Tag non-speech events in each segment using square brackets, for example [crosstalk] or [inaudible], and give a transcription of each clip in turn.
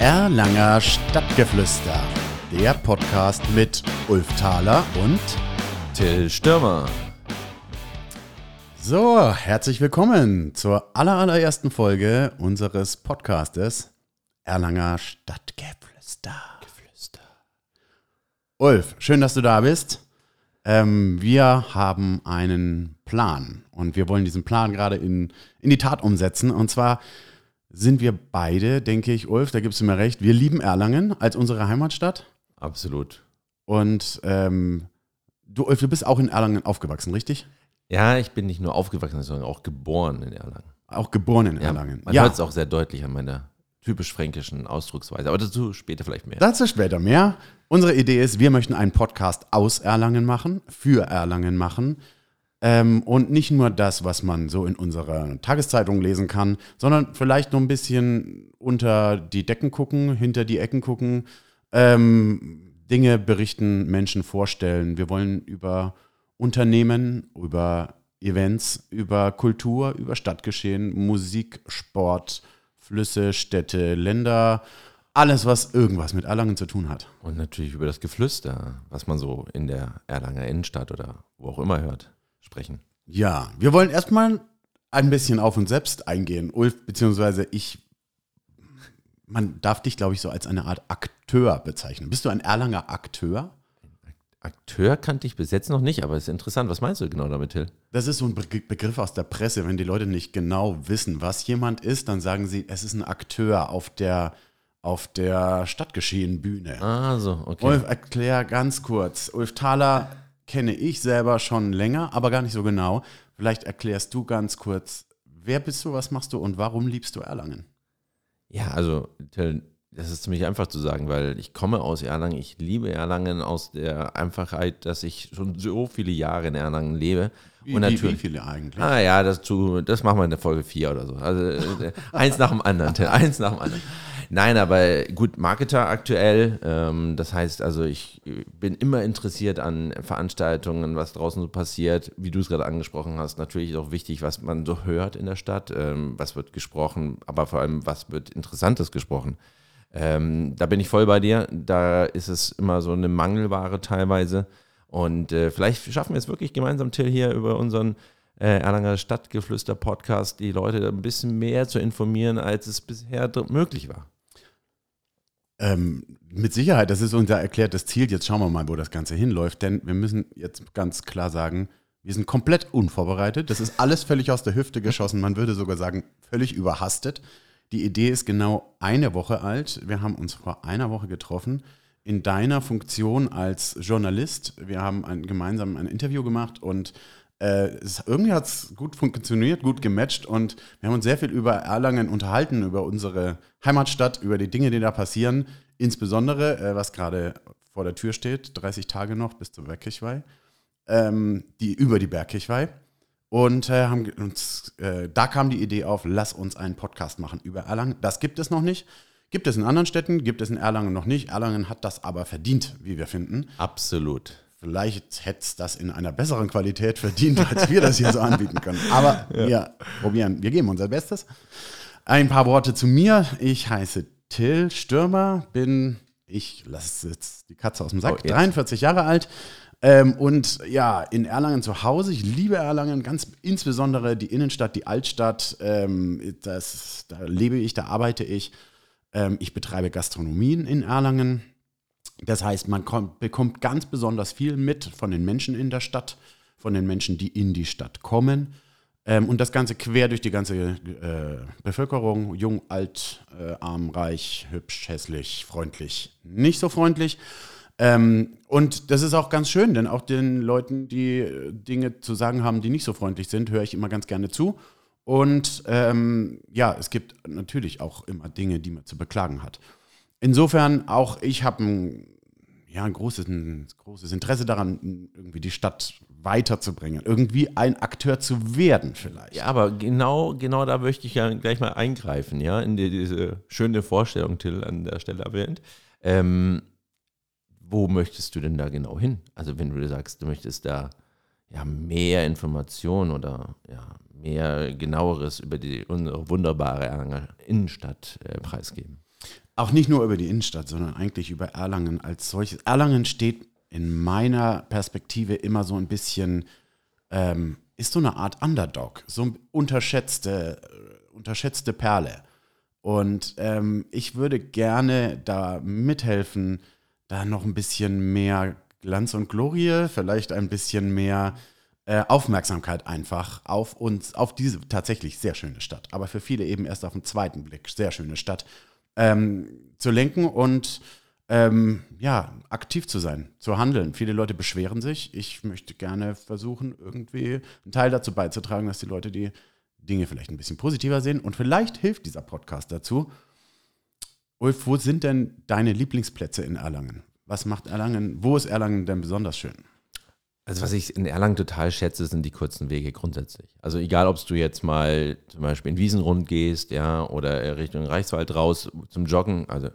Erlanger Stadtgeflüster, der Podcast mit Ulf Thaler und Till Stürmer. So, herzlich willkommen zur allerersten Folge unseres Podcastes Erlanger Stadtgeflüster. Geflüster. Ulf, schön, dass du da bist. Ähm, wir haben einen Plan und wir wollen diesen Plan gerade in, in die Tat umsetzen. Und zwar sind wir beide, denke ich, Ulf, da gibst du mir recht, wir lieben Erlangen als unsere Heimatstadt. Absolut. Und ähm, du, Ulf, du bist auch in Erlangen aufgewachsen, richtig? Ja, ich bin nicht nur aufgewachsen, sondern auch geboren in Erlangen. Auch geboren in Ja, Erlangen. Man hört es auch sehr deutlich an meiner typisch fränkischen Ausdrucksweise. Aber dazu später vielleicht mehr. Dazu später mehr. Unsere Idee ist, wir möchten einen Podcast aus Erlangen machen, für Erlangen machen. Ähm, und nicht nur das, was man so in unserer Tageszeitung lesen kann, sondern vielleicht noch ein bisschen unter die Decken gucken, hinter die Ecken gucken, ähm, Dinge berichten, Menschen vorstellen. Wir wollen über Unternehmen, über Events, über Kultur, über Stadtgeschehen, Musik, Sport, Flüsse, Städte, Länder, alles, was irgendwas mit Erlangen zu tun hat. Und natürlich über das Geflüster, was man so in der Erlanger Innenstadt oder wo auch immer hört, sprechen. Ja, wir wollen erstmal ein bisschen auf uns selbst eingehen. Ulf, beziehungsweise ich, man darf dich, glaube ich, so als eine Art Akteur bezeichnen. Bist du ein Erlanger Akteur? Akteur kannte ich bis jetzt noch nicht, aber es ist interessant. Was meinst du genau damit, Till? Das ist so ein Be Begriff aus der Presse. Wenn die Leute nicht genau wissen, was jemand ist, dann sagen sie, es ist ein Akteur auf der, auf der Stadtgeschehen-Bühne. Ah, so, okay. Ulf, erklär ganz kurz. Ulf Thaler kenne ich selber schon länger, aber gar nicht so genau. Vielleicht erklärst du ganz kurz, wer bist du, was machst du und warum liebst du Erlangen? Ja, also das ist ziemlich einfach zu sagen, weil ich komme aus Erlangen, ich liebe Erlangen aus der Einfachheit, dass ich schon so viele Jahre in Erlangen lebe. Wie, und natürlich, wie viele eigentlich? Ah ja, das, zu, das machen wir in der Folge 4 oder so. Also äh, eins nach dem anderen, eins nach dem anderen. Nein, aber gut, Marketer aktuell. Ähm, das heißt also, ich bin immer interessiert an Veranstaltungen, was draußen so passiert. Wie du es gerade angesprochen hast, natürlich ist auch wichtig, was man so hört in der Stadt. Ähm, was wird gesprochen, aber vor allem, was wird Interessantes gesprochen. Ähm, da bin ich voll bei dir. Da ist es immer so eine Mangelware teilweise. Und äh, vielleicht schaffen wir es wirklich gemeinsam, Till, hier über unseren äh, Erlanger Stadtgeflüster-Podcast die Leute ein bisschen mehr zu informieren, als es bisher möglich war. Ähm, mit Sicherheit, das ist unser erklärtes Ziel. Jetzt schauen wir mal, wo das Ganze hinläuft. Denn wir müssen jetzt ganz klar sagen, wir sind komplett unvorbereitet. Das ist alles völlig aus der Hüfte geschossen. Man würde sogar sagen, völlig überhastet. Die Idee ist genau eine Woche alt. Wir haben uns vor einer Woche getroffen in deiner Funktion als Journalist. Wir haben ein, gemeinsam ein Interview gemacht und äh, es, irgendwie hat es gut funktioniert, gut gematcht und wir haben uns sehr viel über Erlangen unterhalten, über unsere Heimatstadt, über die Dinge, die da passieren. Insbesondere, äh, was gerade vor der Tür steht, 30 Tage noch bis zur Bergkirchweih, ähm, die, über die Bergkirchweih. Und äh, haben uns, äh, da kam die Idee auf, lass uns einen Podcast machen über Erlangen. Das gibt es noch nicht. Gibt es in anderen Städten, gibt es in Erlangen noch nicht. Erlangen hat das aber verdient, wie wir finden. Absolut. Vielleicht hätte es das in einer besseren Qualität verdient, [laughs] als wir das hier so anbieten können. Aber wir probieren, wir geben unser Bestes. Ein paar Worte zu mir. Ich heiße Till Stürmer, bin, ich lasse jetzt die Katze aus dem Sack, Oh, jetzt. 43 Jahre alt. Ähm, und ja, in Erlangen zu Hause. Ich liebe Erlangen, ganz insbesondere die Innenstadt, die Altstadt. Ähm, das, da lebe ich, da arbeite ich. Ähm, ich betreibe Gastronomien in Erlangen. Das heißt, man kommt, bekommt ganz besonders viel mit von den Menschen in der Stadt, von den Menschen, die in die Stadt kommen. Ähm, und das Ganze quer durch die ganze äh, Bevölkerung. Jung, alt, äh, arm, reich, hübsch, hässlich, freundlich, nicht so freundlich. Ähm, und das ist auch ganz schön, denn auch den Leuten, die äh, Dinge zu sagen haben, die nicht so freundlich sind, höre ich immer ganz gerne zu. Und ähm, ja, es gibt natürlich auch immer Dinge, die man zu beklagen hat. Insofern auch ich habe ein, ja, ein, großes, ein großes Interesse daran, irgendwie die Stadt weiterzubringen, irgendwie ein Akteur zu werden vielleicht. Ja, aber genau, genau da möchte ich ja gleich mal eingreifen, ja, in die, diese schöne Vorstellung, Till, an der Stelle erwähnt. Ähm, wo möchtest du denn da genau hin? Also wenn du sagst, du möchtest da ja mehr Informationen oder ja, mehr genaueres über die unsere wunderbare Innenstadt äh, preisgeben. Auch nicht nur über die Innenstadt, sondern eigentlich über Erlangen als solches. Erlangen steht in meiner Perspektive immer so ein bisschen, ähm, ist so eine Art Underdog, so eine unterschätzte, äh, unterschätzte Perle. Und ähm, ich würde gerne da mithelfen, da noch ein bisschen mehr Glanz und Glorie, vielleicht ein bisschen mehr äh, Aufmerksamkeit einfach auf uns, auf diese tatsächlich sehr schöne Stadt, aber für viele eben erst auf den zweiten Blick sehr schöne Stadt ähm, zu lenken und ähm, ja, aktiv zu sein, zu handeln. Viele Leute beschweren sich. Ich möchte gerne versuchen, irgendwie einen Teil dazu beizutragen, dass die Leute die Dinge vielleicht ein bisschen positiver sehen. Und vielleicht hilft dieser Podcast dazu. Ulf, wo sind denn deine Lieblingsplätze in Erlangen? Was macht Erlangen? Wo ist Erlangen denn besonders schön? Also was ich in Erlangen total schätze, sind die kurzen Wege grundsätzlich. Also egal, ob du jetzt mal zum Beispiel in Wiesenrund gehst, ja, oder Richtung Reichswald raus zum Joggen, also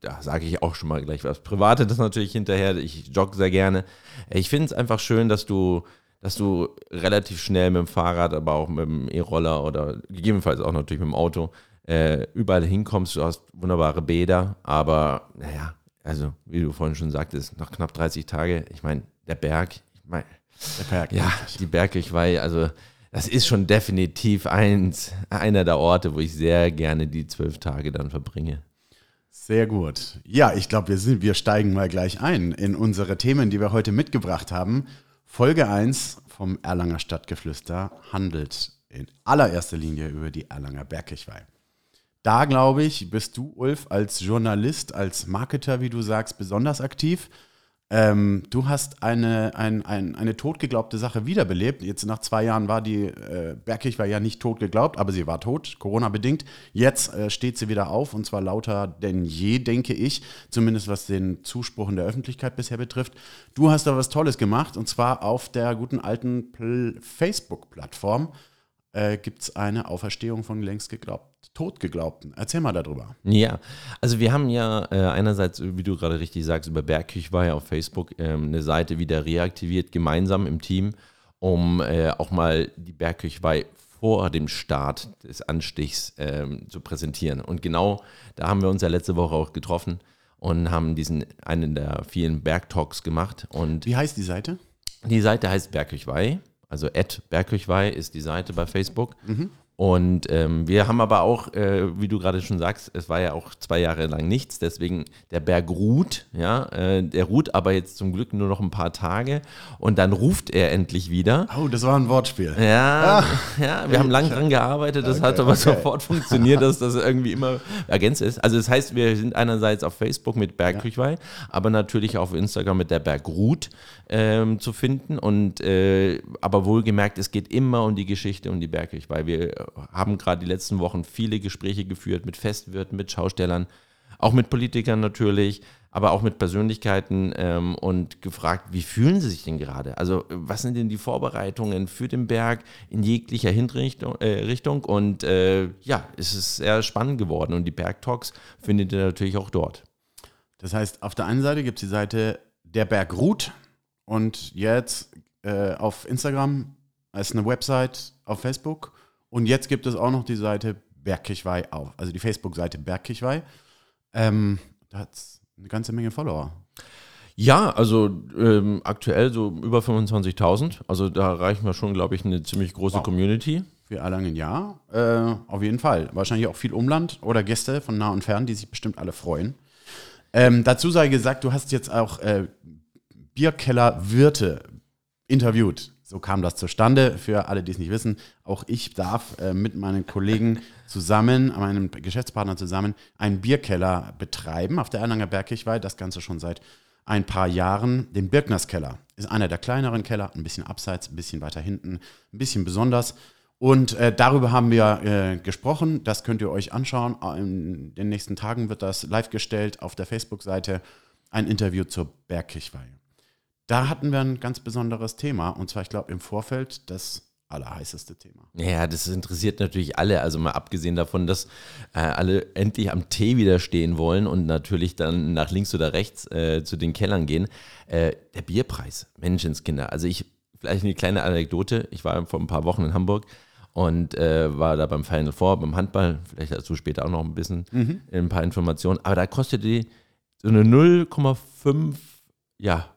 da sage ich auch schon mal gleich was Privates natürlich hinterher. Ich jogge sehr gerne. Ich finde es einfach schön, dass du, dass du relativ schnell mit dem Fahrrad, aber auch mit dem E-Roller oder gegebenenfalls auch natürlich mit dem Auto äh, überall hinkommst. Du hast wunderbare Bäder, aber naja, also wie du vorhin schon sagtest, nach knapp 30 Tage, ich meine, der Berg, der Berg, ja, die Bergkirchweih, also das ist schon definitiv eins, einer der Orte, wo ich sehr gerne die zwölf Tage dann verbringe. Sehr gut. Ja, ich glaube, wir, wir steigen mal gleich ein in unsere Themen, die wir heute mitgebracht haben. Folge 1 vom Erlanger Stadtgeflüster handelt in allererster Linie über die Erlanger Bergkirchweih. Da, glaube ich, bist du, Ulf, als Journalist, als Marketer, wie du sagst, besonders aktiv. Ähm, du hast eine, ein, ein, eine totgeglaubte Sache wiederbelebt. Jetzt nach zwei Jahren war die äh, Bergkirch war ja nicht tot geglaubt, aber sie war tot, Corona-bedingt. Jetzt äh, steht sie wieder auf und zwar lauter denn je, denke ich, zumindest was den Zuspruch in der Öffentlichkeit bisher betrifft. Du hast da was Tolles gemacht und zwar auf der guten alten Facebook-Plattform äh, gibt es eine Auferstehung von längst geglaubt, Totgeglaubten. Erzähl mal darüber. Ja, also wir haben ja äh, einerseits, wie du gerade richtig sagst, über Bergkirch war ja auf Facebook ähm, eine Seite wieder reaktiviert, gemeinsam im Team, um äh, auch mal die Bergkirchweih vor dem Start des Anstichs ähm, zu präsentieren. Und genau da haben wir uns ja letzte Woche auch getroffen und haben diesen einen der vielen Bergtalks gemacht. Und Wie heißt die Seite? Die Seite heißt Bergkirchweih. Also Bergkirchweih ist die Seite bei Facebook. Mhm. Und ähm, wir haben aber auch, äh, wie du gerade schon sagst, es war ja auch zwei Jahre lang nichts, deswegen der Berg ruht, ja, äh, der ruht aber jetzt zum Glück nur noch ein paar Tage und dann ruft er endlich wieder. Oh, das war ein Wortspiel. Ja, Ach. ja wir haben lange dran gearbeitet, das okay, hat aber okay. sofort funktioniert, dass das irgendwie immer ergänzt ist. Also das heißt, wir sind einerseits auf Facebook mit Bergküchweih, ja. aber natürlich auf Instagram mit der Berg ruht ähm, zu finden und äh, aber wohlgemerkt, es geht immer um die Geschichte um die Bergküchweih. Wir haben gerade die letzten Wochen viele Gespräche geführt mit Festwirten, mit Schaustellern, auch mit Politikern natürlich, aber auch mit Persönlichkeiten ähm, und gefragt, wie fühlen sie sich denn gerade? Also was sind denn die Vorbereitungen für den Berg in jeglicher Hinrichtung, äh, Richtung? Und äh, ja, es ist sehr spannend geworden und die Bergtalks findet ihr natürlich auch dort. Das heißt, auf der einen Seite gibt es die Seite Der Berg ruht und jetzt äh, auf Instagram als eine Website auf Facebook und jetzt gibt es auch noch die Seite Bergkirchweih auf, also die Facebook-Seite Bergkirchweih. Ähm, da hat es eine ganze Menge Follower. Ja, also ähm, aktuell so über 25.000. Also da erreichen wir schon, glaube ich, eine ziemlich große wow. Community. Für Erlangen ja, äh, auf jeden Fall. Wahrscheinlich auch viel Umland oder Gäste von nah und fern, die sich bestimmt alle freuen. Ähm, dazu sei gesagt, du hast jetzt auch äh, Bierkeller-Wirte interviewt. So kam das zustande. Für alle, die es nicht wissen, auch ich darf äh, mit meinen Kollegen zusammen, meinem Geschäftspartner zusammen, einen Bierkeller betreiben auf der Erlanger Bergkirchweih. Das Ganze schon seit ein paar Jahren. Den Birknerskeller ist einer der kleineren Keller, ein bisschen abseits, ein bisschen weiter hinten, ein bisschen besonders. Und äh, darüber haben wir äh, gesprochen. Das könnt ihr euch anschauen. In den nächsten Tagen wird das live gestellt auf der Facebook-Seite. Ein Interview zur Bergkirchweih da hatten wir ein ganz besonderes Thema. Und zwar, ich glaube, im Vorfeld das allerheißeste Thema. Ja, das interessiert natürlich alle. Also mal abgesehen davon, dass äh, alle endlich am Tee wieder stehen wollen und natürlich dann nach links oder rechts äh, zu den Kellern gehen. Äh, der Bierpreis, Menschenskinder. Also ich, vielleicht eine kleine Anekdote. Ich war vor ein paar Wochen in Hamburg und äh, war da beim Final Four, beim Handball, vielleicht dazu später auch noch ein bisschen Mhm. ein paar Informationen, aber da kostet die so eine 0,5 ja,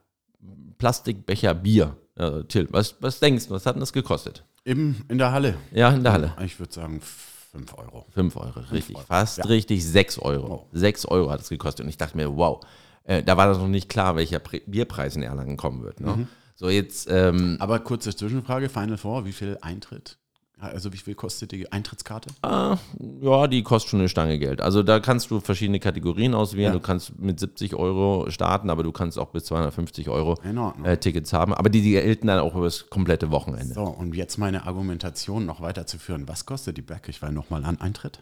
Plastikbecher Bier. Äh, Till, was, was denkst du, was hat denn das gekostet? Im, in der Halle. Ja, in der Halle. Ich würde sagen 5 Euro. 5 Euro, richtig. Euro. Fast Ja. richtig 6 Euro. Oh. 6 Euro hat es gekostet. Und ich dachte mir, wow, äh, da war das noch nicht klar, welcher Prä- Bierpreis in Erlangen kommen wird. Ne? Mhm. So, jetzt, ähm, Aber kurze Zwischenfrage, Final Four, wie viel Eintritt? Also wie viel kostet die Eintrittskarte? ah, ja, die kostet schon eine Stange Geld. Also da kannst du verschiedene Kategorien auswählen. Ja. Du kannst mit 70 Euro starten, aber du kannst auch bis 250 Euro äh, Tickets haben. Aber die, die gelten dann auch über das komplette Wochenende. So, und jetzt meine Argumentation noch weiterzuführen. Was kostet die Bergkirchweih nochmal an Eintritt?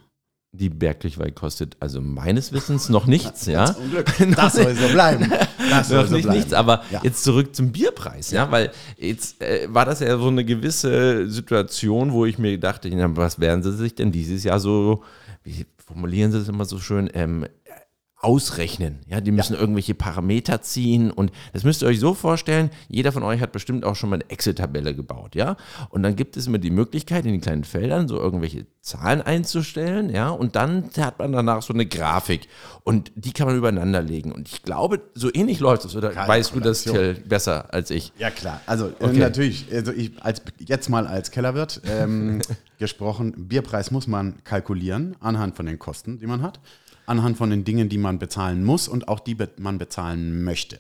Die Bergkirchweih kostet also meines Wissens noch nichts, [laughs] ja. Zum Glück. Das [laughs] soll so bleiben. Das soll noch so nicht bleiben. nichts, aber Ja. jetzt zurück zum Bierpreis, ja, weil jetzt äh, war das ja so eine gewisse Situation, wo ich mir dachte, was werden sie sich denn dieses Jahr so, wie formulieren sie es immer so schön, ähm, ausrechnen. Ja, die müssen irgendwelche Parameter ziehen und das müsst ihr euch so vorstellen, jeder von euch hat bestimmt auch schon mal eine Excel-Tabelle gebaut, ja? Und dann gibt es immer die Möglichkeit, in den kleinen Feldern so irgendwelche Zahlen einzustellen, ja? Und dann hat man danach so eine Grafik und die kann man übereinander legen. Und ich glaube, so ähnlich läuft es, oder weißt du das Till, besser als ich? Ja, klar. Also äh, Okay. natürlich, also ich als jetzt mal als Kellerwirt ähm, [laughs] gesprochen, Bierpreis muss man kalkulieren anhand von den Kosten, die man hat, anhand von den Dingen, die man bezahlen muss und auch die man bezahlen möchte.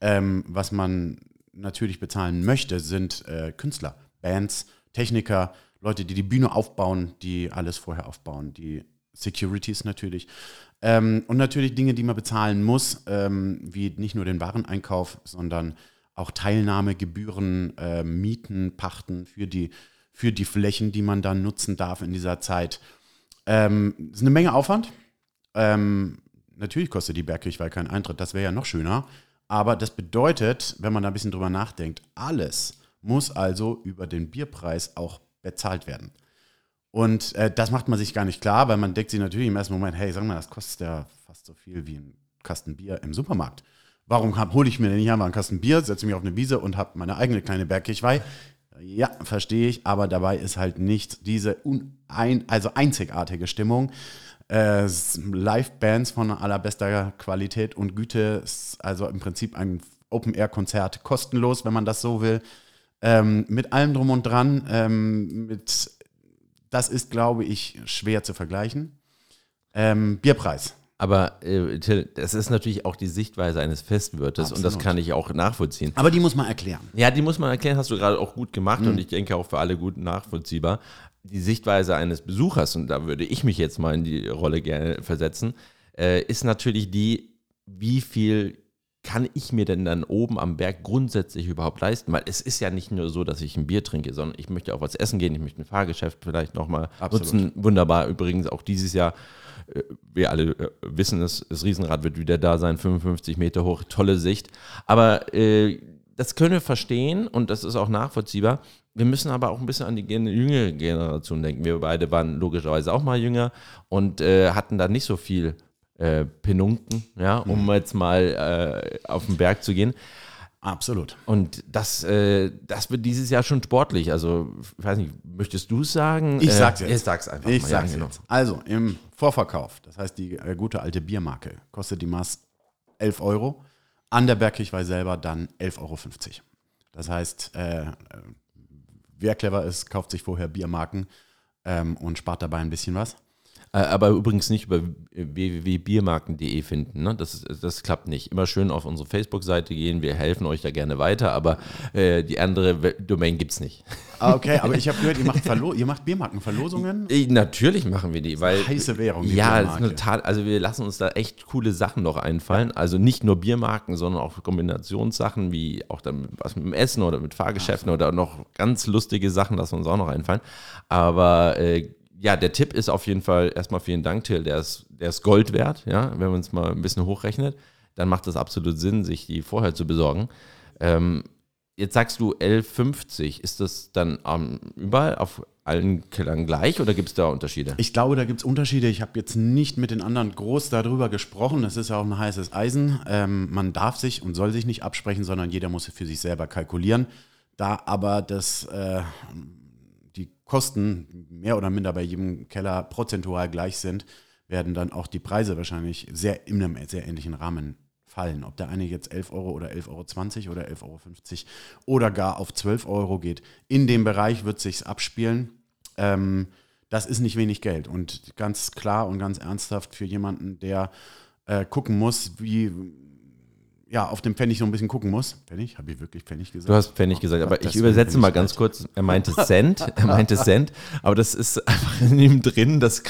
Ähm, was man natürlich bezahlen möchte, sind äh, Künstler, Bands, Techniker, Leute, die die Bühne aufbauen, die alles vorher aufbauen, die Securities natürlich. Ähm, und natürlich Dinge, die man bezahlen muss, ähm, wie nicht nur den Wareneinkauf, sondern auch Teilnahme, Gebühren, äh, Mieten, Pachten für die, für die Flächen, die man dann nutzen darf in dieser Zeit. Ähm, ist eine Menge Aufwand. Ähm, natürlich kostet die Bergkirchweih keinen Eintritt, das wäre ja noch schöner. Aber das bedeutet, wenn man da ein bisschen drüber nachdenkt, alles muss also über den Bierpreis auch bezahlt werden. Und äh, das macht man sich gar nicht klar, weil man denkt sich natürlich im ersten Moment, hey, sag mal, das kostet ja fast so viel wie ein Kasten Bier im Supermarkt. Warum hole ich mir denn nicht einfach einen Kasten Bier, setze mich auf eine Wiese und habe meine eigene kleine Bergkirchweih? Ja, verstehe ich, aber dabei ist halt nicht diese also einzigartige Stimmung. Äh, Live-Bands von allerbester Qualität und Güte, ist also im Prinzip ein Open-Air-Konzert kostenlos, wenn man das so will. Ähm, mit allem drum und dran, ähm, mit, das ist, glaube ich, schwer zu vergleichen. Ähm, Bierpreis. Aber äh, Till, das ist natürlich auch die Sichtweise eines Festwirtes und das Absolut. kann ich auch nachvollziehen. Aber die muss man erklären. Ja, die muss man erklären, hast du gerade auch gut gemacht Mhm. und ich denke auch für alle gut nachvollziehbar. Die Sichtweise eines Besuchers, und da würde ich mich jetzt mal in die Rolle gerne versetzen, äh, ist natürlich die, wie viel kann ich mir denn dann oben am Berg grundsätzlich überhaupt leisten? Weil es ist ja nicht nur so, dass ich ein Bier trinke, sondern ich möchte auch was essen gehen, ich möchte ein Fahrgeschäft vielleicht nochmal nutzen. Wunderbar, übrigens auch dieses Jahr äh, wir alle äh, wissen es, das Riesenrad wird wieder da sein, 55 Meter hoch, tolle Sicht. Aber äh, das können wir verstehen und das ist auch nachvollziehbar. Wir müssen aber auch ein bisschen an die jüngere Generation denken. Wir beide waren logischerweise auch mal jünger und äh, hatten da nicht so viel äh, Penunken, ja, um jetzt mal äh, auf den Berg zu gehen. Absolut. Und das, äh, das wird dieses Jahr schon sportlich. Also, ich weiß nicht, möchtest du es sagen? Ich Äh, sag's jetzt. Ich sag's einfach. Ich mal, sag's ja, genau. jetzt. Also im Vorverkauf, das heißt die äh, gute alte Biermarke, kostet die Maß 11 Euro. An der Bergkirchweih selber dann 11,50 Euro. Das heißt, äh, wer clever ist, kauft sich vorher Biermarken ähm, und spart dabei ein bisschen was. Äh, Aber übrigens nicht über www.biermarken.de finden. Ne? Das, das klappt nicht. Immer schön auf unsere Facebook-Seite gehen. Wir helfen euch da gerne weiter, aber äh, die andere We- Domain gibt es nicht. [laughs] Ah, okay, aber ich habe gehört, ihr macht, Verlo ihr macht Biermarkenverlosungen. Äh, Natürlich machen wir die, weil. Heiße Währung. die Ja, ist eine total, also wir lassen uns da echt coole Sachen noch einfallen. Also nicht nur Biermarken, sondern auch Kombinationssachen wie auch dann was mit dem Essen oder mit Fahrgeschäften oder noch ganz lustige Sachen lassen uns auch noch einfallen. Aber äh, ja, der Tipp ist auf jeden Fall erstmal vielen Dank, Till, der ist, der ist Gold wert, ja, wenn man es mal ein bisschen hochrechnet, dann macht es absolut Sinn, sich die vorher zu besorgen. Ähm, jetzt sagst du 11,50, ist das dann ähm, überall auf allen Kellern gleich oder gibt es da Unterschiede? Ich glaube, da gibt es Unterschiede. Ich habe jetzt nicht mit den anderen groß darüber gesprochen. Das ist ja auch ein heißes Eisen. Ähm, man darf sich und soll sich nicht absprechen, sondern jeder muss für sich selber kalkulieren. Da aber das, äh, Kosten mehr oder minder bei jedem Keller prozentual gleich sind, werden dann auch die Preise wahrscheinlich sehr in einem sehr ähnlichen Rahmen fallen. Ob der eine jetzt 11 Euro oder 11,20 Euro oder 11,50 Euro oder gar auf 12 Euro geht. In dem Bereich wird sich abspielen. Ähm, das ist nicht wenig Geld. Und ganz klar und ganz ernsthaft für jemanden, der äh, gucken muss, wie ja, auf dem Pfennig so ein bisschen gucken muss. Pfennig? Habe ich wirklich Pfennig gesagt? Du hast Pfennig gesagt, aber ich übersetze mal ganz kurz. Er meinte Cent, er meinte Cent, aber das ist einfach in ihm drin, das,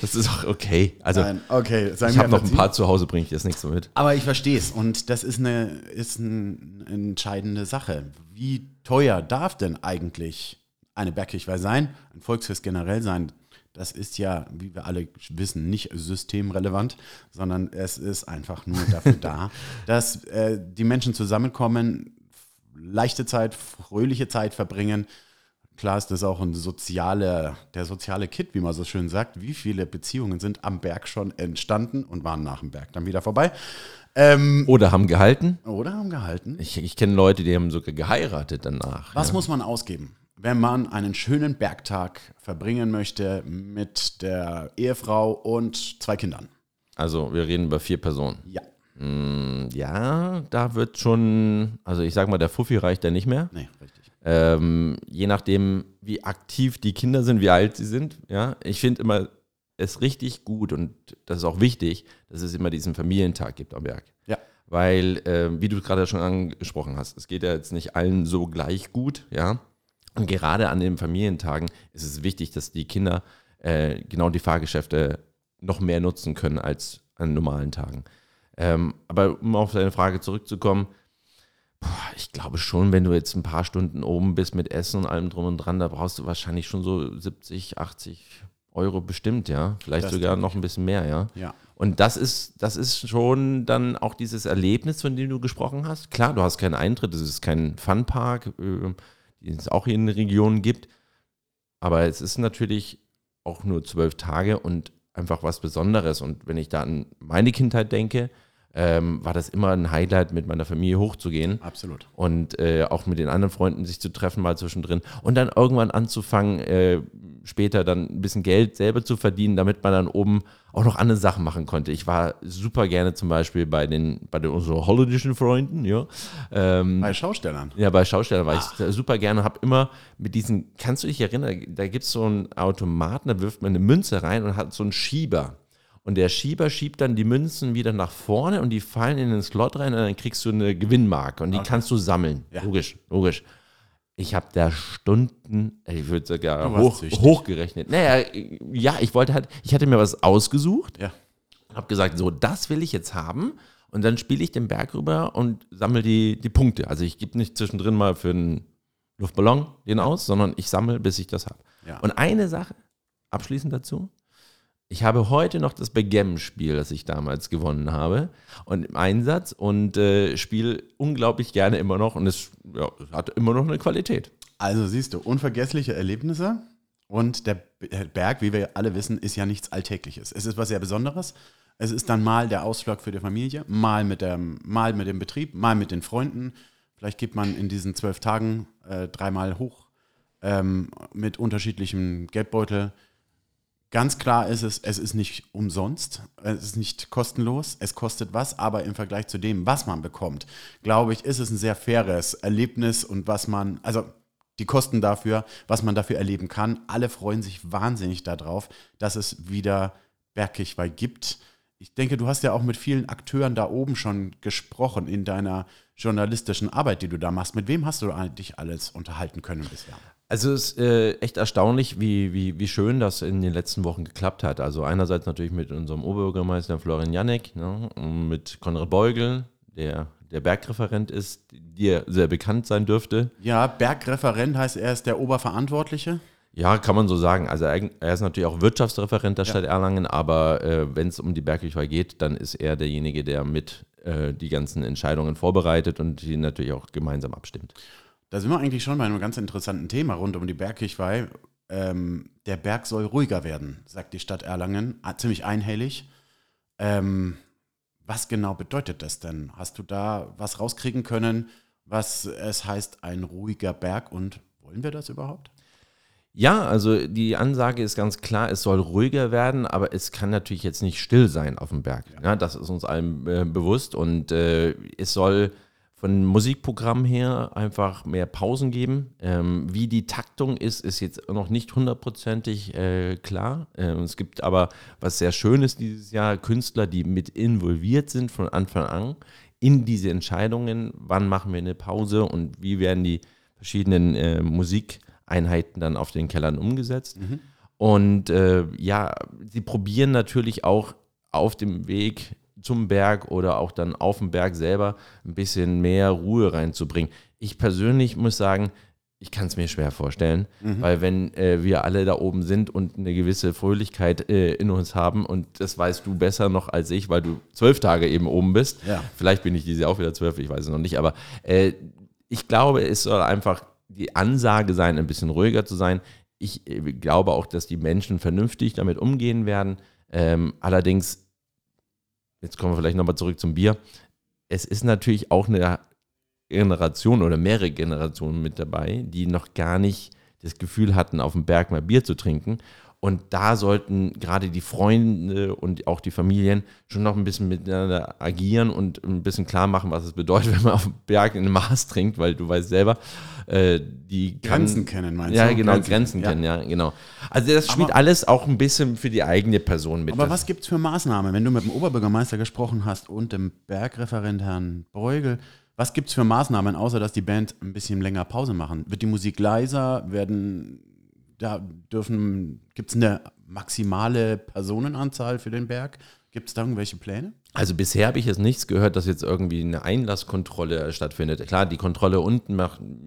das ist auch okay. Also, Nein, okay, ich habe noch ein paar zu Hause, bringe ich jetzt nichts so mit. Aber ich verstehe es und das ist eine, ist eine entscheidende Sache. Wie teuer darf denn eigentlich eine Bergkirchweih sein, ein Volksfest generell sein? Das ist ja, wie wir alle wissen, nicht systemrelevant, sondern es ist einfach nur dafür da, [laughs] dass äh, die Menschen zusammenkommen, leichte Zeit, fröhliche Zeit verbringen. Klar ist das auch ein soziale, der soziale Kit, wie man so schön sagt. Wie viele Beziehungen sind am Berg schon entstanden und waren nach dem Berg dann wieder vorbei? Ähm, oder haben gehalten. Oder haben gehalten. Ich, ich kenne Leute, die haben sogar geheiratet danach. Was ja. muss man ausgeben? Wenn man einen schönen Bergtag verbringen möchte mit der Ehefrau und zwei Kindern. Also wir reden über vier Personen. Ja. Mm, ja, da wird schon, also ich sag mal, der Fuffi reicht ja nicht mehr. Nee, richtig. Ähm, je nachdem, wie aktiv die Kinder sind, wie alt sie sind. Ja, ich finde immer es richtig gut und das ist auch wichtig, dass es immer diesen Familientag gibt am Berg. Ja. Weil, äh, wie du gerade schon angesprochen hast, es geht ja jetzt nicht allen so gleich gut, ja. Und gerade an den Familientagen ist es wichtig, dass die Kinder äh, genau die Fahrgeschäfte noch mehr nutzen können als an normalen Tagen. Ähm, aber um auf deine Frage zurückzukommen, ich glaube schon, wenn du jetzt ein paar Stunden oben bist mit Essen und allem drum und dran, da brauchst du wahrscheinlich schon so 70, 80 Euro bestimmt, ja. Vielleicht das sogar noch ein bisschen mehr, ja. Ja. Und das ist, das ist schon dann auch dieses Erlebnis, von dem du gesprochen hast. Klar, du hast keinen Eintritt, es ist kein Funpark. Äh, die es auch hier in den Regionen gibt. Aber es ist natürlich auch nur zwölf Tage und einfach was Besonderes. Und wenn ich da an meine Kindheit denke, ähm, war das immer ein Highlight, mit meiner Familie hochzugehen. Absolut. Und äh, auch mit den anderen Freunden sich zu treffen, mal zwischendrin. Und dann irgendwann anzufangen, äh, später dann ein bisschen Geld selber zu verdienen, damit man dann oben auch noch andere Sachen machen konnte. Ich war super gerne zum Beispiel bei den, bei den unseren holländischen Freunden, ja. Ähm, bei Schaustellern. Ja, bei Schaustellern war Ach. ich super gerne, habe immer mit diesen, kannst du dich erinnern, da gibt es so einen Automaten, da wirft man eine Münze rein und hat so einen Schieber. Und der Schieber schiebt dann die Münzen wieder nach vorne und die fallen in den Slot rein und dann kriegst du eine Gewinnmarke und die okay. kannst du sammeln. Ja. Logisch, logisch. Ich habe da Stunden, ich würde sogar hoch, hochgerechnet. Naja, ja, ich wollte halt, ich hatte mir was ausgesucht. Ja. Habe gesagt, so, das will ich jetzt haben. Und dann spiele ich den Berg rüber und sammle die, die Punkte. Also ich gebe nicht zwischendrin mal für einen Luftballon den aus, sondern ich sammle, bis ich das habe. Ja. Und eine Sache, abschließend dazu, ich habe heute noch das Backgammon-Spiel, das ich damals gewonnen habe, und im Einsatz und äh, spiele unglaublich gerne immer noch und es ja, hat immer noch eine Qualität. Also siehst du, unvergessliche Erlebnisse und der Berg, wie wir alle wissen, ist ja nichts Alltägliches. Es ist was sehr Besonderes. Es ist dann mal der Ausflug für die Familie, mal mit, dem, mal mit dem Betrieb, mal mit den Freunden. Vielleicht geht man in diesen zwölf Tagen äh, dreimal hoch ähm, mit unterschiedlichem Geldbeutel Ganz klar ist es, es ist nicht umsonst, es ist nicht kostenlos, es kostet was, aber im Vergleich zu dem, was man bekommt, glaube ich, ist es ein sehr faires Erlebnis und was man, also die Kosten dafür, was man dafür erleben kann. Alle freuen sich wahnsinnig darauf, dass es wieder Bergkirchweih gibt. Ich denke, du hast ja auch mit vielen Akteuren da oben schon gesprochen in deiner journalistischen Arbeit, die du da machst. Mit wem hast du dich alles unterhalten können bisher? Also es ist äh, echt erstaunlich, wie, wie, wie schön das in den letzten Wochen geklappt hat. Also einerseits natürlich mit unserem Oberbürgermeister Florian Janek, ne, mit Konrad Beugel, der der Bergreferent ist, dir sehr bekannt sein dürfte. Ja, Bergreferent heißt, er ist der Oberverantwortliche. Ja, kann man so sagen. Also er, ist natürlich auch Wirtschaftsreferent der ja. Stadt Erlangen, aber äh, wenn es um die Bergkirchweih geht, dann ist er derjenige, der mit äh, die ganzen Entscheidungen vorbereitet und die natürlich auch gemeinsam abstimmt. Da sind wir eigentlich schon bei einem ganz interessanten Thema rund um die Bergkirchweih. Ähm, der Berg soll ruhiger werden, sagt die Stadt Erlangen, ah, ziemlich einhellig. Ähm, was genau bedeutet das denn? Hast du da was rauskriegen können, was es heißt, ein ruhiger Berg und wollen wir das überhaupt? Ja, also die Ansage ist ganz klar, es soll ruhiger werden, aber es kann natürlich jetzt nicht still sein auf dem Berg. Ja, das ist uns allen äh, bewusst und äh, es soll von Musikprogramm her einfach mehr Pausen geben. Ähm, wie die Taktung ist, ist jetzt noch nicht hundertprozentig äh, klar. Ähm, es gibt aber, was sehr schön ist dieses Jahr, Künstler, die mit involviert sind von Anfang an in diese Entscheidungen, wann machen wir eine Pause und wie werden die verschiedenen äh, Musikeinheiten dann auf den Kellern umgesetzt. Mhm. Und äh, ja, sie probieren natürlich auch auf dem Weg zum Berg oder auch dann auf dem Berg selber ein bisschen mehr Ruhe reinzubringen. Ich persönlich muss sagen, ich kann es mir schwer vorstellen, mhm. weil wenn äh, wir alle da oben sind und eine gewisse Fröhlichkeit äh, in uns haben und das weißt du besser noch als ich, weil du zwölf Tage eben oben bist. Ja. Vielleicht bin ich diese auch wieder zwölf, ich weiß es noch nicht, aber äh, ich glaube, es soll einfach die Ansage sein, ein bisschen ruhiger zu sein. Ich äh, glaube auch, dass die Menschen vernünftig damit umgehen werden. Ähm, allerdings jetzt kommen wir vielleicht nochmal zurück zum Bier. Es ist natürlich auch eine Generation oder mehrere Generationen mit dabei, die noch gar nicht das Gefühl hatten, auf dem Berg mal Bier zu trinken. Und da sollten gerade die Freunde und auch die Familien schon noch ein bisschen miteinander agieren und ein bisschen klar machen, was es bedeutet, [laughs] wenn man auf dem Berg in Maß trinkt, weil du weißt selber, äh, die Grenzen kennen, meinst ja, du? Genau, Grenzen, Grenzen ja. kennen, ja, genau. Also das spielt aber, alles auch ein bisschen für die eigene Person mit. Aber was gibt es für Maßnahmen, wenn du mit dem Oberbürgermeister gesprochen hast und dem Bergreferent Herrn Beugel? Was gibt es für Maßnahmen, außer dass die Band ein bisschen länger Pause machen? Wird die Musik leiser? Werden da dürfen, gibt es eine maximale Personenanzahl für den Berg? Gibt es da irgendwelche Pläne? Also bisher habe ich jetzt nichts gehört, dass jetzt irgendwie eine Einlasskontrolle stattfindet. Klar, die Kontrolle unten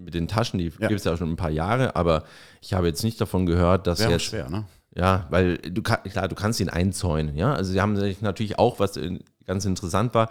mit den Taschen, die ja. gibt es ja schon ein paar Jahre, aber ich habe jetzt nicht davon gehört, dass Wäre jetzt. schwer, ne? Ja, weil du klar, du kannst ihn einzäunen, ja. Also sie haben sich natürlich auch, was ganz interessant war,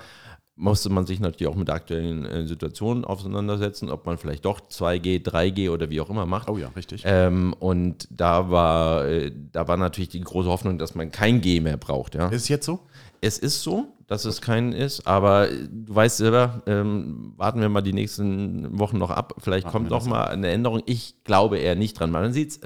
musste man sich natürlich auch mit der aktuellen äh, Situation auseinandersetzen, ob man vielleicht doch 2G, 3G oder wie auch immer macht. Oh ja, richtig. Ähm, und da war, äh, da war natürlich die große Hoffnung, dass man kein G mehr braucht. Ja. Ist es jetzt so? Es ist so, dass es kein ist, aber du weißt selber, ähm, warten wir mal die nächsten Wochen noch ab. Vielleicht warten kommt doch mal eine Änderung. Ich glaube eher nicht dran. Man sieht es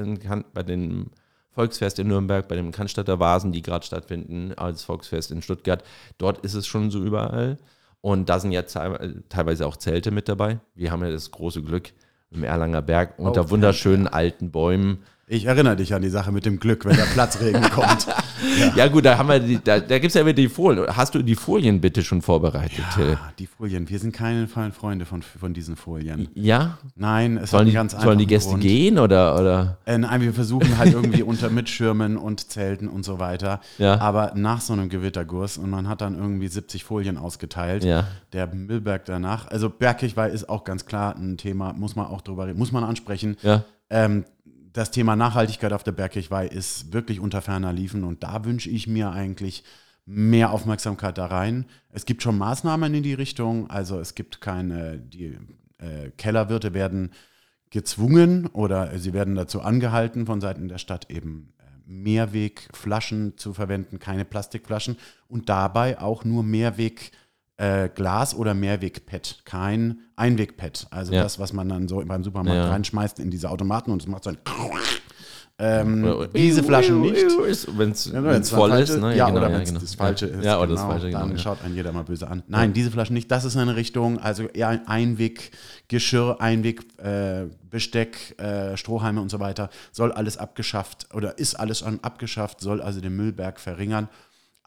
bei dem Volksfest in Nürnberg, bei dem Cannstatter Vasen, die gerade stattfinden, als Volksfest in Stuttgart. Dort ist es schon so überall. Und da sind ja teilweise auch Zelte mit dabei. Wir haben ja das große Glück im Erlanger Berg unter oh, wunderschönen alten Bäumen ich erinnere dich an die Sache mit dem Glück, wenn der Platzregen [laughs] kommt. Ja. ja. gut, da haben wir die, da, da gibt es ja wieder die Folien. Hast du die Folien bitte schon vorbereitet, ja, die Folien. Wir sind keine Freunde von, von diesen Folien. Ja? Nein, es sollen die, ganz einfach. Sollen die Gäste Grund. gehen oder? oder? Äh, nein, wir versuchen halt irgendwie unter Mitschirmen und Zelten und so weiter. [laughs] Ja. Aber nach so einem Gewitterguss und man hat dann irgendwie 70 Folien ausgeteilt. Ja. Der Müllberg danach. Also Bergkirchweih ist auch ganz klar ein Thema, muss man auch drüber reden, muss man ansprechen. Ja. Ähm, das Thema Nachhaltigkeit auf der Bergkirchweih ist wirklich unter ferner Liefen und da wünsche ich mir eigentlich mehr Aufmerksamkeit da rein. Es gibt schon Maßnahmen in die Richtung, also es gibt keine, die äh, Kellerwirte werden gezwungen oder sie werden dazu angehalten von Seiten der Stadt eben äh, Mehrwegflaschen zu verwenden, keine Plastikflaschen und dabei auch nur Mehrweg äh, Glas oder Mehrweg-Pad, kein Einweg-Pad. Also ja. das, was man dann so beim Supermarkt ja. reinschmeißt in diese Automaten und es macht so ein [laughs] ähm, diese Flaschen nicht. Wenn es voll ist, ne? Ja, genau, oder wenn es genau. das Falsche ist. Ja, oder genau, das Falsche, genau. Dann schaut einen jeder mal böse an. Nein, diese Flaschen nicht. Das ist eine Richtung, also eher ein Einweg Geschirr, Einweg äh, Besteck, äh, Strohhalme und so weiter. Soll alles abgeschafft oder ist alles abgeschafft, soll also den Müllberg verringern.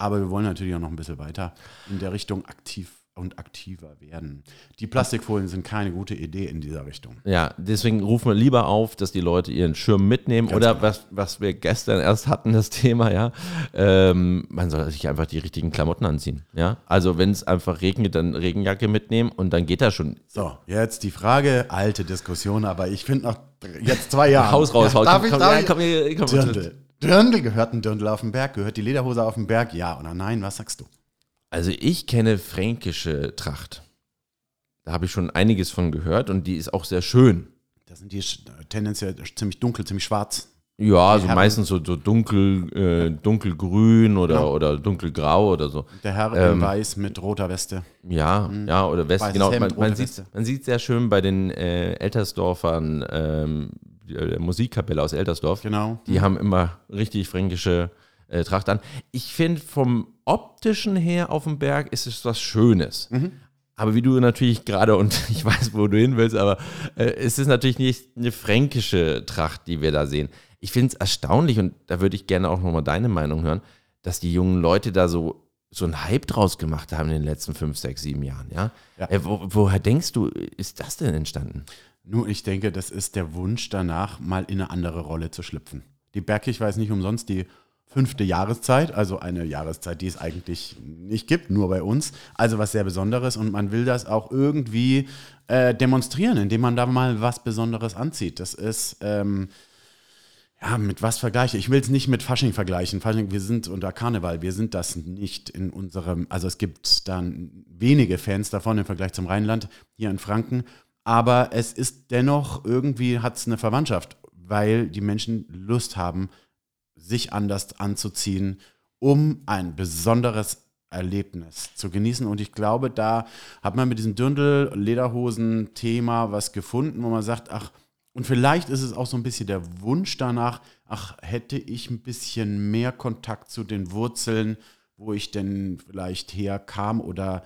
Aber wir wollen natürlich auch noch ein bisschen weiter in der Richtung aktiv und aktiver werden. Die Plastikfolien sind keine gute Idee in dieser Richtung. Ja, deswegen rufen wir lieber auf, dass die Leute ihren Schirm mitnehmen Ganz oder genau. was, was wir gestern erst hatten, das Thema, ja. Ähm, man soll sich einfach die richtigen Klamotten anziehen. Ja, also wenn es einfach regnet, dann Regenjacke mitnehmen und dann geht das schon. So, jetzt die Frage, alte Diskussion, aber ich finde noch jetzt zwei Jahre. Haus raus, ja, darf ich, darf ich? Komm, hier, komm, komm, Dirndl, gehört ein Dirndl auf dem Berg? Gehört die Lederhose auf dem Berg? Ja oder nein? Was sagst du? Also ich kenne fränkische Tracht. Da habe ich schon einiges von gehört und die ist auch sehr schön. Da sind die tendenziell ziemlich dunkel, ziemlich schwarz. Ja, also meistens so, so dunkel, äh, dunkelgrün oder, genau. oder dunkelgrau oder so. Der Herr ähm, in weiß mit roter Weste. Ja, mhm. ja, oder Weste, genau. Hemd, man, man sieht, man sieht sehr schön bei den äh, Eltersdorfern ähm, der Musikkapelle aus Eltersdorf. Genau. Die haben immer richtig fränkische äh, Tracht an. Ich finde, vom optischen her auf dem Berg ist es was Schönes. Aber wie du natürlich gerade, und [laughs] ich weiß, wo du hin willst, aber äh, es ist natürlich nicht eine fränkische Tracht, die wir da sehen. Ich finde es erstaunlich, und da würde ich gerne auch nochmal deine Meinung hören, dass die jungen Leute da so, so einen Hype draus gemacht haben in den letzten fünf, sechs, sieben Jahren. Ja? Ja. Äh, wo, woher denkst du, ist das denn entstanden? Nur ich denke, das ist der Wunsch danach, mal in eine andere Rolle zu schlüpfen. Die Bergkirche war jetzt nicht umsonst die fünfte Jahreszeit, also eine Jahreszeit, die es eigentlich nicht gibt, nur bei uns. Also was sehr Besonderes und man will das auch irgendwie äh, demonstrieren, indem man da mal was Besonderes anzieht. Das ist, ähm, ja, mit was vergleiche ich? Ich will es nicht mit Fasching vergleichen. Fasching, wir sind unter Karneval, wir sind das nicht in unserem, also es gibt dann wenige Fans davon im Vergleich zum Rheinland, hier in Franken. Aber es ist dennoch, irgendwie hat es eine Verwandtschaft, weil die Menschen Lust haben, sich anders anzuziehen, um ein besonderes Erlebnis zu genießen. Und ich glaube, da hat man mit diesem Dirndl-Lederhosen-Thema was gefunden, wo man sagt, ach, und vielleicht ist es auch so ein bisschen der Wunsch danach, ach, hätte ich ein bisschen mehr Kontakt zu den Wurzeln, wo ich denn vielleicht herkam oder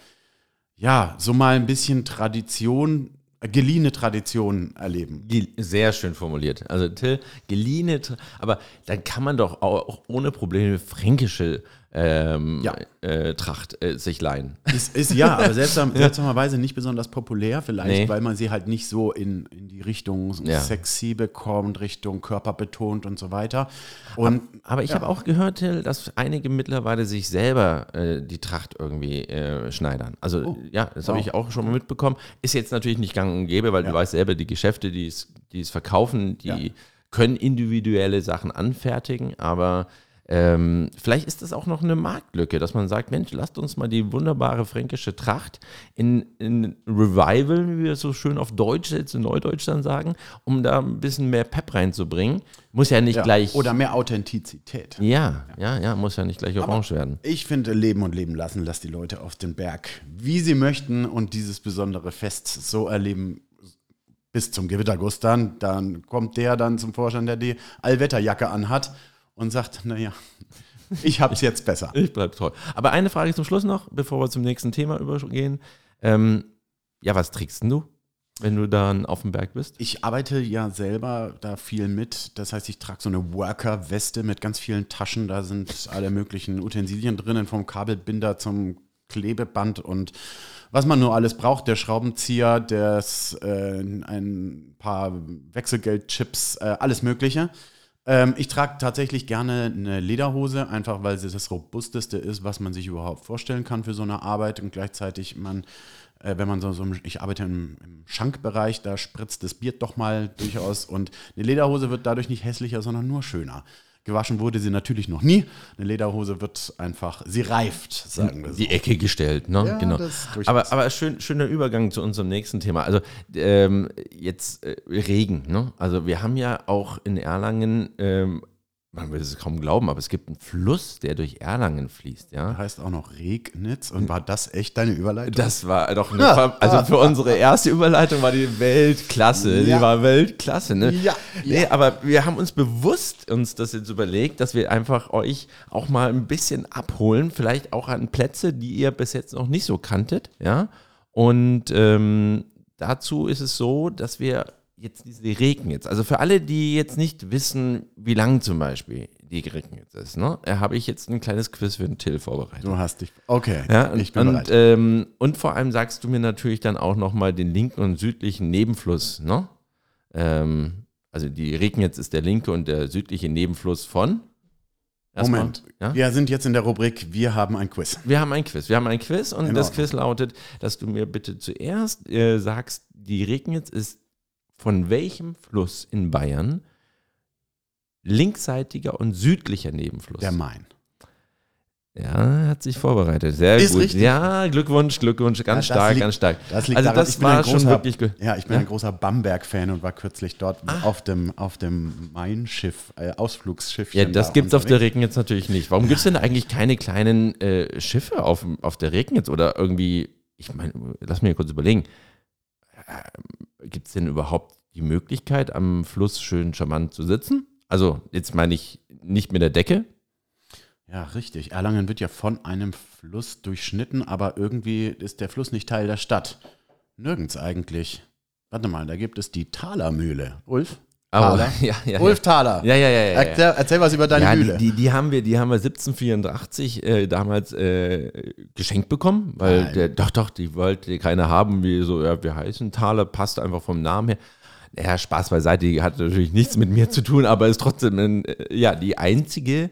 ja, so mal ein bisschen Tradition, geliehene Tradition erleben. Sehr schön formuliert. Also Till, geliehene, aber dann kann man doch auch ohne Probleme fränkische ähm, Ja. äh, Tracht äh, sich leihen. Ist, ist ja, aber [laughs] seltsam, seltsamerweise nicht besonders populär, vielleicht, Nee. weil man sie halt nicht so in, in die Richtung Ja. sexy bekommt, Richtung Körper betont und so weiter. Und Aber ich habe auch gehört, Till, dass einige mittlerweile sich selber äh, die Tracht irgendwie äh, schneidern. Also Oh. ja, das habe Wow. ich auch schon mal mitbekommen. Ist jetzt natürlich nicht gang und gäbe, weil Ja. du weißt selber, die Geschäfte, die es, die es verkaufen, die Ja. können individuelle Sachen anfertigen, aber ähm, vielleicht ist das auch noch eine Marktlücke, dass man sagt, Mensch, lasst uns mal die wunderbare fränkische Tracht in, in Revival, wie wir es so schön auf Deutsch jetzt in Neudeutsch dann sagen, um da ein bisschen mehr Pep reinzubringen. Muss ja nicht ja, gleich. oder mehr Authentizität. Ja, ja, ja, muss ja nicht gleich orange werden. Ich finde, leben und leben lassen, lass die Leute auf den Berg, wie sie möchten und dieses besondere Fest so erleben bis zum Gewitterguss dann. Dann kommt der dann zum Vorschein, der die Allwetterjacke anhat und sagt, naja, ich hab's jetzt besser. Ich bleib treu. Aber eine Frage zum Schluss noch, bevor wir zum nächsten Thema übergehen. Ähm, ja, was trägst denn du, wenn du dann auf dem Berg bist? Ich arbeite ja selber da viel mit. Das heißt, ich trage so eine Worker-Weste mit ganz vielen Taschen. Da sind alle möglichen Utensilien drinnen, vom Kabelbinder zum Klebeband und was man nur alles braucht. Der Schraubenzieher, das, äh, ein paar Wechselgeldchips, äh, alles Mögliche. Ähm, ich trage tatsächlich gerne eine Lederhose, einfach weil sie das robusteste ist, was man sich überhaupt vorstellen kann für so eine Arbeit und gleichzeitig man äh, wenn man so, so ich arbeite im, im Schankbereich, da spritzt das Bier doch mal durchaus und eine Lederhose wird dadurch nicht hässlicher, sondern nur schöner. Gewaschen wurde sie natürlich noch nie. Eine Lederhose wird einfach, sie reift, sagen wir so. Die Ecke gestellt, ne? Ja, genau. aber aber schön, schöner Übergang zu unserem nächsten Thema. Also ähm, jetzt äh, Regen, ne? Also wir haben ja auch in Erlangen, ähm, man will es kaum glauben, aber es gibt einen Fluss, der durch Erlangen fließt, ja? heißt auch noch Regnitz und war das echt deine Überleitung? Das war doch eine, Ver- also für unsere erste Überleitung war die Weltklasse. Die Ja. war Weltklasse, ne? Ja, Nee, ja. aber wir haben uns bewusst uns das jetzt überlegt, dass wir einfach euch auch mal ein bisschen abholen, vielleicht auch an Plätze, die ihr bis jetzt noch nicht so kanntet, ja? Und ähm, dazu ist es so, dass wir jetzt diese Regnitz, also für alle, die jetzt nicht wissen, wie lang zum Beispiel die Regnitz ist, ne? habe ich jetzt ein kleines Quiz für den Till vorbereitet. Du hast dich. Okay, Ja, und, ich bin und, bereit. ähm, und vor allem sagst du mir natürlich dann auch nochmal den linken und südlichen Nebenfluss, ne? Ähm, also die Regnitz ist der linke und der südliche Nebenfluss von? Erstmal, Moment, Ja? wir sind jetzt in der Rubrik, wir haben ein Quiz. Wir haben ein Quiz. Wir haben ein Quiz und In das Ordnung. Quiz lautet, dass du mir bitte zuerst äh, sagst, die Regnitz ist von welchem Fluss in Bayern linksseitiger und südlicher Nebenfluss? Der Main. Ja, hat sich vorbereitet. Sehr Ist gut. richtig. Ja, Glückwunsch, Glückwunsch. Ganz Ja, stark, liegt- ganz stark. Das liegt also daran, das war ein schon großer, wirklich gut. Ja, ich bin Ja? Ah. ein großer Bamberg-Fan und war kürzlich dort auf dem, auf dem Main-Schiff, äh, Ausflugsschiffchen. Ja, das da gibt's auf der unterwegs. Regnitz natürlich nicht. Warum gibt's denn eigentlich keine kleinen äh, Schiffe auf, auf der Regnitz oder irgendwie, ich meine, lass mich kurz überlegen, äh, gibt's denn überhaupt die Möglichkeit, am Fluss schön charmant zu sitzen. Also jetzt meine ich nicht mit der Decke. Ja, richtig. Erlangen wird ja von einem Fluss durchschnitten, aber irgendwie ist der Fluss nicht Teil der Stadt. Nirgends eigentlich. Warte mal, da gibt es die Thalermühle. Ulf? Thaler? [laughs] ja, ja, Ulf Thaler. ja, ja, ja, ja, ja. Erzähl, erzähl was über deine ja, Mühle. Die, die, die haben wir, die haben wir 1784 äh, damals äh, geschenkt bekommen, weil Nein. der, doch, doch, die wollte keiner haben, wie so, ja, wir heißen Thaler, passt einfach vom Namen her. Ja, Spaß beiseite, die hat natürlich nichts mit mir zu tun, aber ist trotzdem ein, äh, ja, die einzige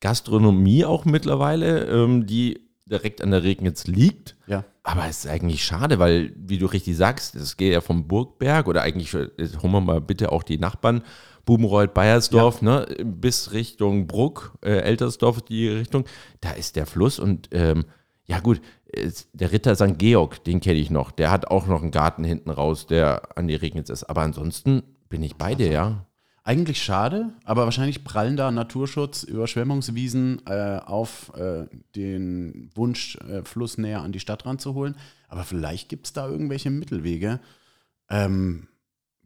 Gastronomie auch mittlerweile, ähm, die direkt an der Regnitz liegt. ja. Aber es ist eigentlich schade, weil, wie du richtig sagst, das geht ja vom Burgberg oder eigentlich, jetzt holen wir mal bitte auch die Nachbarn, Bubenreuth, Bayersdorf, ne, bis Richtung Bruck, äh, Eltersdorf, die Richtung, da ist der Fluss und ähm, ja gut, es, der Ritter St. Georg, den kenne ich noch, der hat auch noch einen Garten hinten raus, der an die Regnitz ist. Aber ansonsten bin ich bei dir, ja. Eigentlich schade, aber wahrscheinlich prallen da Naturschutz, Überschwemmungswiesen äh, auf äh, den Wunsch, äh, Fluss näher an die Stadt ranzuholen. Aber vielleicht gibt es da irgendwelche Mittelwege. Ähm,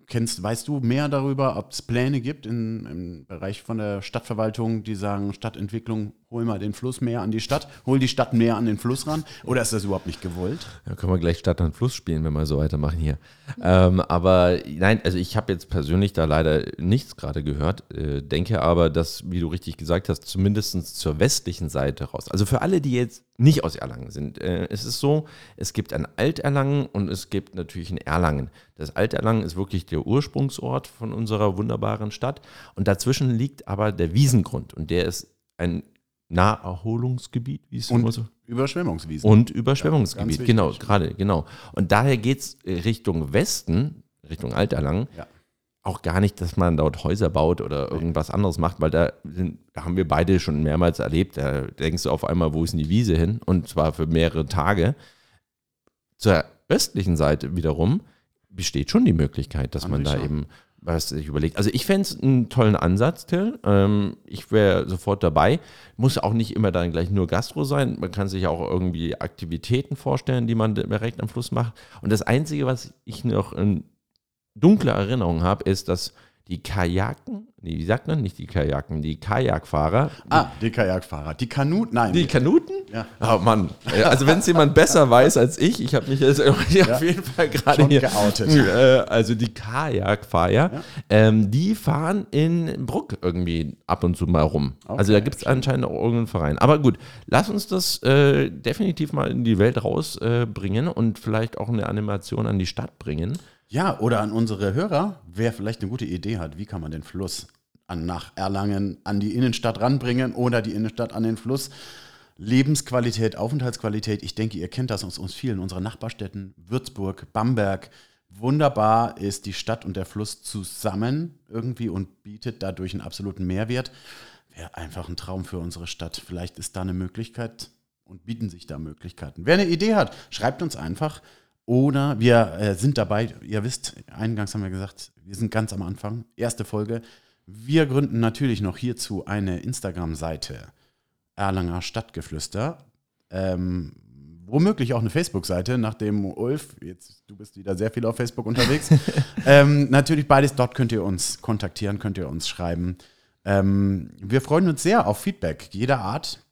kennst, weißt du mehr darüber, ob es Pläne gibt in, im Bereich von der Stadtverwaltung, die sagen, Stadtentwicklung, hol mal den Fluss mehr an die Stadt, hol die Stadt mehr an den Fluss ran? Oder ist das überhaupt nicht gewollt? Da können wir gleich Stadt und Fluss spielen, wenn wir so weitermachen hier. Ähm, aber nein, also ich habe jetzt persönlich da leider nichts gerade gehört, äh, denke aber, dass, wie du richtig gesagt hast, zumindest zur westlichen Seite raus. Also für alle, die jetzt nicht aus Erlangen sind, äh, es ist so, es gibt ein Alterlangen und es gibt natürlich ein Erlangen. Das Alterlangen ist wirklich der Ursprungsort von unserer wunderbaren Stadt und dazwischen liegt aber der Wiesengrund und der ist ein Naherholungsgebiet, wie es immer Und so Überschwemmungswiesen. und Ja, Überschwemmungsgebiet, ganz genau, gerade, genau. Und daher geht es Richtung Westen, Richtung Alterlangen, Ja. auch gar nicht, dass man dort Häuser baut oder irgendwas anderes macht, weil da, sind, da haben wir beide schon mehrmals erlebt. Da denkst du auf einmal, wo ist denn die Wiese hin? Und zwar für mehrere Tage. Zur östlichen Seite wiederum besteht schon die Möglichkeit, dass An man da eben was sich überlegt. Also ich fände es einen tollen Ansatz, Till. Ähm, ich wäre sofort dabei. Muss auch nicht immer dann gleich nur Gastro sein. Man kann sich auch irgendwie Aktivitäten vorstellen, die man direkt am Fluss macht. Und das Einzige, was ich noch in dunkler Erinnerung habe, ist, dass die Kajaken, nee, wie sagt man nicht die Kajaken, die Kajakfahrer, Ah, die Kajakfahrer. Die Kanuten, nein. die Kanuten? Ja. Oh Mann, also wenn es jemand besser weiß als ich, ich habe mich jetzt irgendwie auf jeden Fall gerade hier geoutet. Äh, also die Kajakfahrer, Ja. ähm, die fahren in Bruck irgendwie ab und zu mal rum. also da Okay, gibt es anscheinend auch irgendeinen Verein. Aber gut, lass uns das äh, definitiv mal in die Welt rausbringen äh, und vielleicht auch eine Animation an die Stadt bringen. Ja, oder an unsere Hörer, wer vielleicht eine gute Idee hat, wie kann man den Fluss an, nach Erlangen an die Innenstadt ranbringen oder die Innenstadt an den Fluss. Lebensqualität, Aufenthaltsqualität, ich denke, ihr kennt das aus uns vielen unserer Nachbarstädten, Würzburg, Bamberg. Wunderbar ist die Stadt und der Fluss zusammen irgendwie und bietet dadurch einen absoluten Mehrwert. Wäre einfach ein Traum für unsere Stadt. Vielleicht ist da eine Möglichkeit und bieten sich da Möglichkeiten. Wer eine Idee hat, schreibt uns einfach. Oder wir äh, sind dabei, ihr wisst, eingangs haben wir gesagt, wir sind ganz am Anfang, erste Folge. Wir gründen natürlich noch hierzu eine Instagram-Seite, Erlanger Stadtgeflüster. Ähm, womöglich auch eine Facebook-Seite, nachdem Ulf, jetzt du bist wieder sehr viel auf Facebook unterwegs. [laughs] ähm, natürlich beides, dort könnt ihr uns kontaktieren, könnt ihr uns schreiben. Ähm, wir freuen uns sehr auf Feedback jeder Art.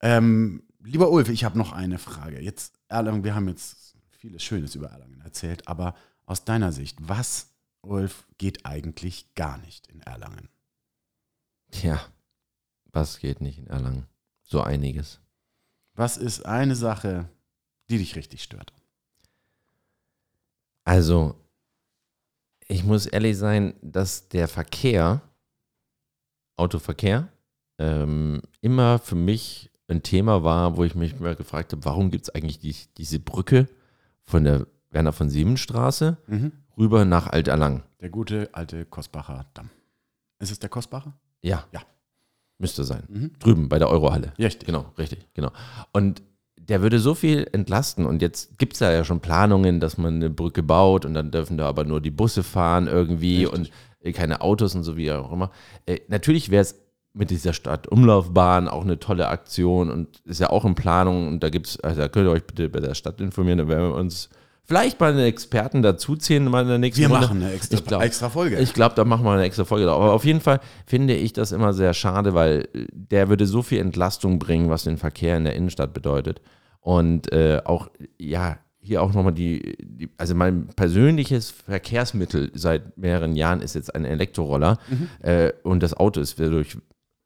Ähm, lieber Ulf, ich habe noch eine Frage. Jetzt, Erlangen, wir haben jetzt vieles Schönes über Erlangen erzählt, aber aus deiner Sicht, was, Ulf, geht eigentlich gar nicht in Erlangen? Tja, was geht nicht in Erlangen? So einiges. Was ist eine Sache, die dich richtig stört? Also, ich muss ehrlich sein, dass der Verkehr, Autoverkehr, ähm, immer für mich ein Thema war, wo ich mich mal gefragt habe, warum gibt es eigentlich die, diese Brücke von der Werner von Siemens Straße Mhm. rüber nach Alterlang? Der gute alte Kosbacher Damm. Ist es der Kosbacher? Ja. Ja. Müsste sein. Mhm. Drüben bei der Eurohalle. Richtig. Genau, richtig, genau. Und der würde so viel entlasten. Und jetzt gibt es da ja schon Planungen, dass man eine Brücke baut und dann dürfen da aber nur die Busse fahren irgendwie Richtig. und äh, keine Autos und so wie auch immer. Äh, natürlich wäre es mit dieser Stadtumlaufbahn auch eine tolle Aktion und ist ja auch in Planung. Und da gibt's, also da könnt ihr euch bitte bei der Stadt informieren, da werden wir uns vielleicht mal einen Experten dazuziehen, mal in der nächsten Wir Runde. machen eine extra, ich glaub, extra Folge. Ich glaube, da machen wir eine extra Folge. Aber auf jeden Fall finde ich das immer sehr schade, weil der würde so viel Entlastung bringen, was den Verkehr in der Innenstadt bedeutet. Und äh, auch, ja, hier auch nochmal die, die, also mein persönliches Verkehrsmittel seit mehreren Jahren ist jetzt ein Elektroroller äh, und das Auto ist dadurch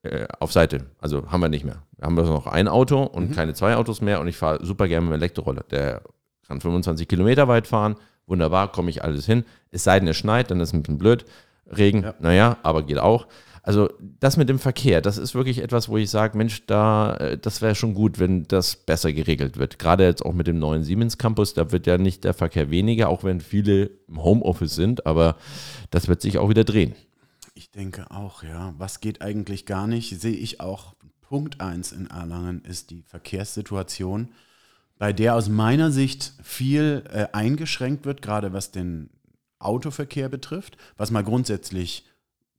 äh, auf Seite. Also haben wir nicht mehr. Wir haben bloß noch ein Auto und keine zwei Autos mehr und ich fahre super gerne mit dem Elektroroller. Der kann 25 Kilometer weit fahren, wunderbar, komme ich alles hin. Es sei denn, es schneit, dann ist es ein bisschen blöd. Regen, Ja. naja, aber geht auch. Also das mit dem Verkehr, das ist wirklich etwas, wo ich sage, Mensch, da, äh, das wäre schon gut, wenn das besser geregelt wird. Gerade jetzt auch mit dem neuen Siemens Campus, da wird ja nicht der Verkehr weniger, auch wenn viele im Homeoffice sind, aber das wird sich auch wieder drehen. Ich denke auch, ja. Was geht eigentlich gar nicht, sehe ich auch. Punkt 1 in Erlangen ist die Verkehrssituation, bei der aus meiner Sicht viel äh, eingeschränkt wird, gerade was den Autoverkehr betrifft, was mal grundsätzlich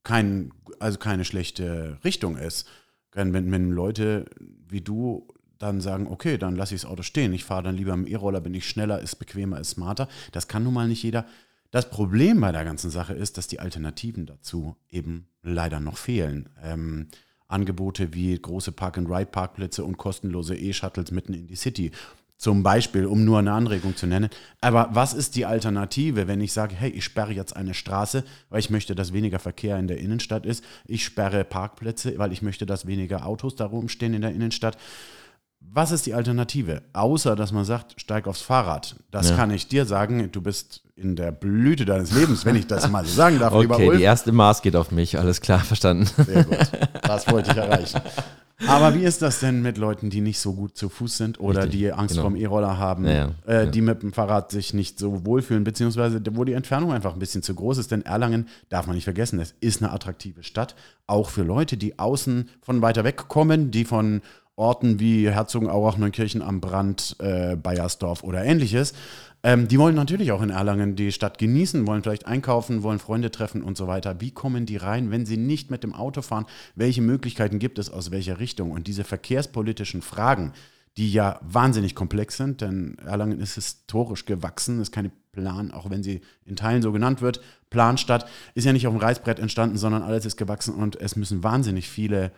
kein, also keine schlechte Richtung ist. Wenn, wenn, Leute wie du dann sagen, okay, dann lasse ich das Auto stehen, ich fahre dann lieber dem E-Roller, bin ich schneller, ist bequemer, ist smarter. Das kann nun mal nicht jeder. Das Problem bei der ganzen Sache ist, dass die Alternativen dazu eben leider noch fehlen. Ähm, Angebote wie große Park-and-Ride-Parkplätze und kostenlose E-Shuttles mitten in die City. Zum Beispiel, um nur eine Anregung zu nennen. Aber was ist die Alternative, wenn ich sage, hey, ich sperre jetzt eine Straße, weil ich möchte, dass weniger Verkehr in der Innenstadt ist. Ich sperre Parkplätze, weil ich möchte, dass weniger Autos da rumstehen in der Innenstadt. Was ist die Alternative? Außer, dass man sagt, steig aufs Fahrrad. Das Ja. kann ich dir sagen. Du bist in der Blüte deines Lebens, wenn ich das mal so sagen darf, lieber Okay, die erste Maß geht auf mich, alles klar, verstanden. Sehr gut. Das wollte ich erreichen. Aber wie ist das denn mit Leuten, die nicht so gut zu Fuß sind oder Richtig, die Angst genau. vorm E-Roller haben, ja, äh, ja. die mit dem Fahrrad sich nicht so wohlfühlen, beziehungsweise wo die Entfernung einfach ein bisschen zu groß ist? Denn Erlangen darf man nicht vergessen, es ist eine attraktive Stadt, auch für Leute, die außen von weiter weg kommen, die von Orten wie Herzogenaurach, Neunkirchen am Brand, äh, Bayersdorf oder ähnliches. Ähm, die wollen natürlich auch in Erlangen die Stadt genießen, wollen vielleicht einkaufen, wollen Freunde treffen und so weiter. Wie kommen die rein, wenn sie nicht mit dem Auto fahren? Welche Möglichkeiten gibt es aus welcher Richtung? Und diese verkehrspolitischen Fragen, die ja wahnsinnig komplex sind, denn Erlangen ist historisch gewachsen, ist keine Plan, auch wenn sie in Teilen so genannt wird. Planstadt ist ja nicht auf dem Reißbrett entstanden, sondern alles ist gewachsen und es müssen wahnsinnig viele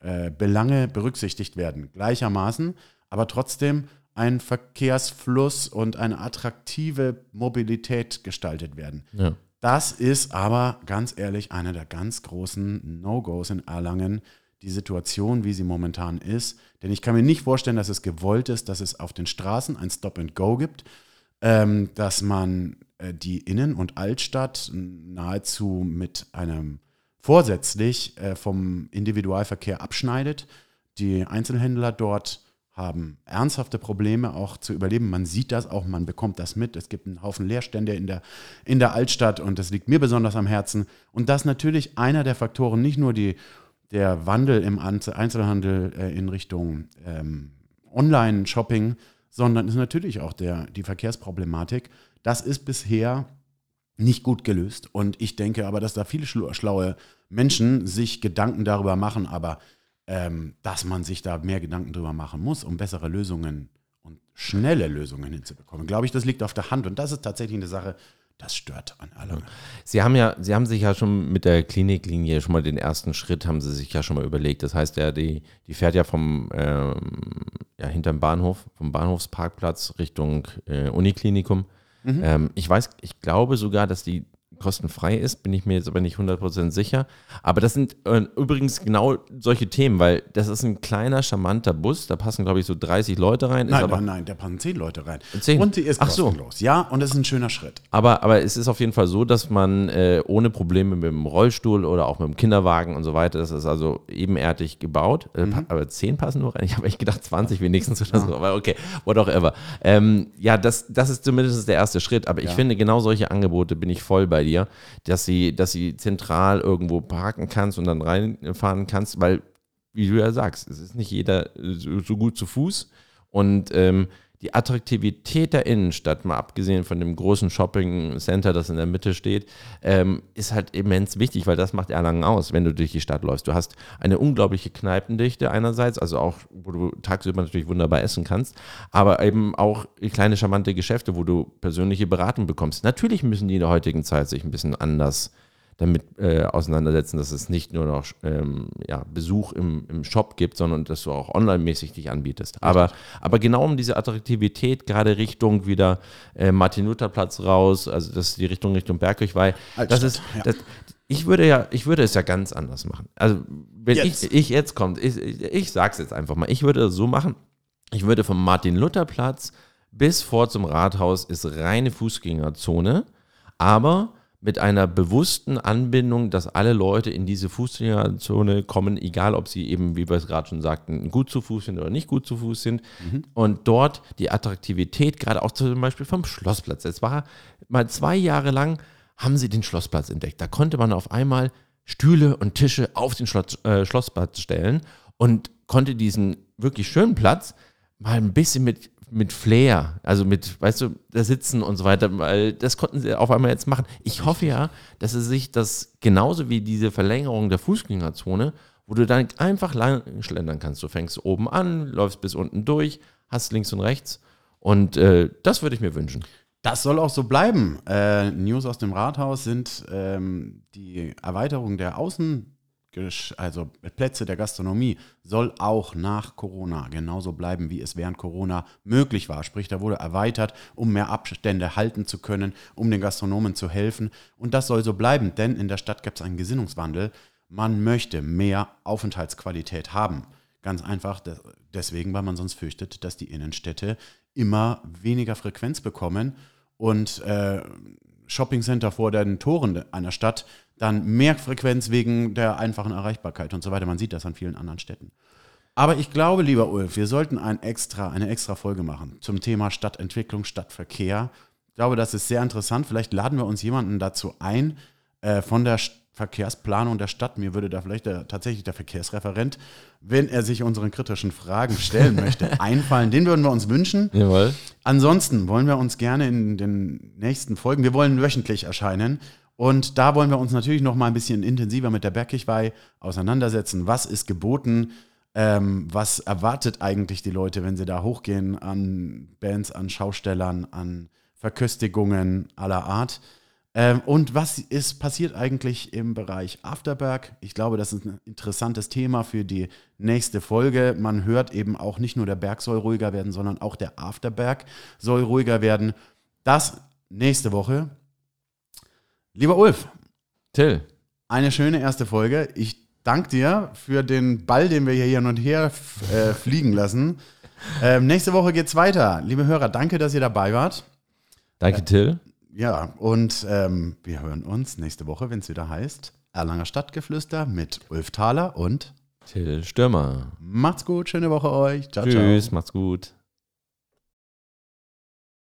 äh, Belange berücksichtigt werden, gleichermaßen, aber trotzdem ein Verkehrsfluss und eine attraktive Mobilität gestaltet werden. Ja. Das ist aber ganz ehrlich einer der ganz großen No-Gos in Erlangen, die Situation, wie sie momentan ist. Denn ich kann mir nicht vorstellen, dass es gewollt ist, dass es auf den Straßen ein Stop-and-Go gibt, ähm, dass man äh, die Innen- und Altstadt nahezu mit einem vorsätzlich äh, vom Individualverkehr abschneidet. Die Einzelhändler dort haben ernsthafte Probleme auch zu überleben. Man sieht das auch, man bekommt das mit. Es gibt einen Haufen Leerstände in der, in der Altstadt und das liegt mir besonders am Herzen. Und das natürlich einer der Faktoren, nicht nur die, der Wandel im Einzel- Einzelhandel äh, in Richtung ähm, Online-Shopping, sondern ist natürlich auch der, die Verkehrsproblematik. Das ist bisher nicht gut gelöst. Und ich denke aber, dass da viele schlau- schlaue Menschen sich Gedanken darüber machen, aber ähm, dass man sich da mehr Gedanken darüber machen muss, um bessere Lösungen und schnelle Lösungen hinzubekommen. Glaube ich, das liegt auf der Hand. Und das ist tatsächlich eine Sache, das stört an Erlangen. Sie haben ja, Sie haben sich ja schon mit der Kliniklinie schon mal den ersten Schritt haben Sie sich ja schon mal überlegt. Das heißt ja, die, die fährt ja vom ähm, ja, hinterm Bahnhof, vom Bahnhofsparkplatz Richtung äh, Uniklinikum. Ähm, ich weiß, ich glaube sogar, dass die kostenfrei ist, bin ich mir jetzt aber nicht 100% sicher. Aber das sind äh, übrigens genau solche Themen, weil das ist ein kleiner, charmanter Bus, da passen, glaube ich, so 30 Leute rein. Nein, aber, nein, nein, da passen zehn Leute rein. Zehn? Und die ist Ach so. kostenlos. Ja, und das ist ein schöner Schritt. Aber, aber es ist auf jeden Fall so, dass man äh, ohne Probleme mit dem Rollstuhl oder auch mit dem Kinderwagen und so weiter, das ist also ebenerdig gebaut. Äh, pa- Aber 10 passen nur rein. Ich habe echt gedacht 20 wenigstens oder so. Aber okay, whatever. Ähm, ja, das, das ist zumindest der erste Schritt. Aber ich Ja. finde, genau solche Angebote bin ich voll bei dir, dass sie, dass sie zentral irgendwo parken kannst und dann reinfahren kannst, weil, wie du ja sagst, es ist nicht jeder so, gut zu Fuß. Und ähm, die Attraktivität der Innenstadt, mal abgesehen von dem großen Shopping Center, das in der Mitte steht, ähm, ist halt immens wichtig, weil das macht Erlangen aus, wenn du durch die Stadt läufst. Du hast eine unglaubliche Kneipendichte einerseits, also auch, wo du tagsüber natürlich wunderbar essen kannst, aber eben auch kleine charmante Geschäfte, wo du persönliche Beratung bekommst. Natürlich müssen die in der heutigen Zeit sich ein bisschen anders damit äh, auseinandersetzen, dass es nicht nur noch ähm, ja, Besuch im, im Shop gibt, sondern dass du auch online-mäßig dich anbietest. Aber, aber genau um diese Attraktivität, gerade Richtung wieder äh, Martin-Luther-Platz raus, also das ist die Richtung Richtung Bergkirch, weil das ist, ja. das, ich würde ja, ich würde es ja ganz anders machen. Also wenn jetzt. Ich, ich jetzt kommt, ich, ich, ich sag's jetzt einfach mal, ich würde das so machen, ich würde vom Martin-Luther-Platz bis vor zum Rathaus ist reine Fußgängerzone, aber mit einer bewussten Anbindung, dass alle Leute in diese Fußgängerzone kommen, egal ob sie eben, wie wir es gerade schon sagten, gut zu Fuß sind oder nicht gut zu Fuß sind. Mhm. Und dort die Attraktivität, gerade auch zum Beispiel vom Schlossplatz. Es war mal zwei Jahre lang, haben sie den Schlossplatz entdeckt. Da konnte man auf einmal Stühle und Tische auf den Schloss, äh, Schlossplatz stellen und konnte diesen wirklich schönen Platz mal ein bisschen mit mit Flair, also mit, weißt du, da sitzen und so weiter, weil das konnten sie auf einmal jetzt machen. Ich hoffe ja, dass sie sich das genauso wie diese Verlängerung der Fußgängerzone, wo du dann einfach lang schlendern kannst. Du fängst oben an, läufst bis unten durch, hast links und rechts und äh, das würde ich mir wünschen. Das soll auch so bleiben. Äh, News aus dem Rathaus sind ähm, die Erweiterung der Außen- also Plätze der Gastronomie, soll auch nach Corona genauso bleiben, wie es während Corona möglich war. Sprich, da wurde erweitert, um mehr Abstände halten zu können, um den Gastronomen zu helfen. Und das soll so bleiben, denn in der Stadt gibt es einen Gesinnungswandel. Man möchte mehr Aufenthaltsqualität haben. Ganz einfach deswegen, weil man sonst fürchtet, dass die Innenstädte immer weniger Frequenz bekommen und äh, Shoppingcenter vor den Toren einer Stadt dann mehr Frequenz wegen der einfachen Erreichbarkeit und so weiter. Man sieht das an vielen anderen Städten. Aber ich glaube, lieber Ulf, wir sollten ein extra, eine extra Folge machen zum Thema Stadtentwicklung, Stadtverkehr. Ich glaube, das ist sehr interessant. Vielleicht laden wir uns jemanden dazu ein äh, von der Verkehrsplanung der Stadt. Mir würde da vielleicht der, tatsächlich der Verkehrsreferent, wenn er sich unseren kritischen Fragen stellen [laughs] möchte, einfallen. Den würden wir uns wünschen. Jawohl. Ansonsten wollen wir uns gerne in den nächsten Folgen, wir wollen wöchentlich erscheinen und da wollen wir uns natürlich noch mal ein bisschen intensiver mit der Bergkirchweih auseinandersetzen. Was ist geboten? Ähm, was erwartet eigentlich die Leute, wenn sie da hochgehen an Bands, an Schaustellern, an Verköstigungen aller Art? Ähm, und was ist passiert eigentlich im Bereich Afterberg? Ich glaube, das ist ein interessantes Thema für die nächste Folge. Man hört eben auch nicht nur der Berg soll ruhiger werden, sondern auch der Afterberg soll ruhiger werden. Das nächste Woche. Lieber Ulf. Till. Eine schöne erste Folge. Ich danke dir für den Ball, den wir hier hin und her äh, fliegen lassen. Ähm, nächste Woche geht's weiter. Liebe Hörer, danke, dass ihr dabei wart. Danke, Till. Ja, und ähm, wir hören uns nächste Woche, wenn es wieder heißt Erlanger Stadtgeflüster mit Ulf Thaler und Till Stürmer. Macht's gut, schöne Woche euch. Ciao, Tschüss, ciao. macht's gut.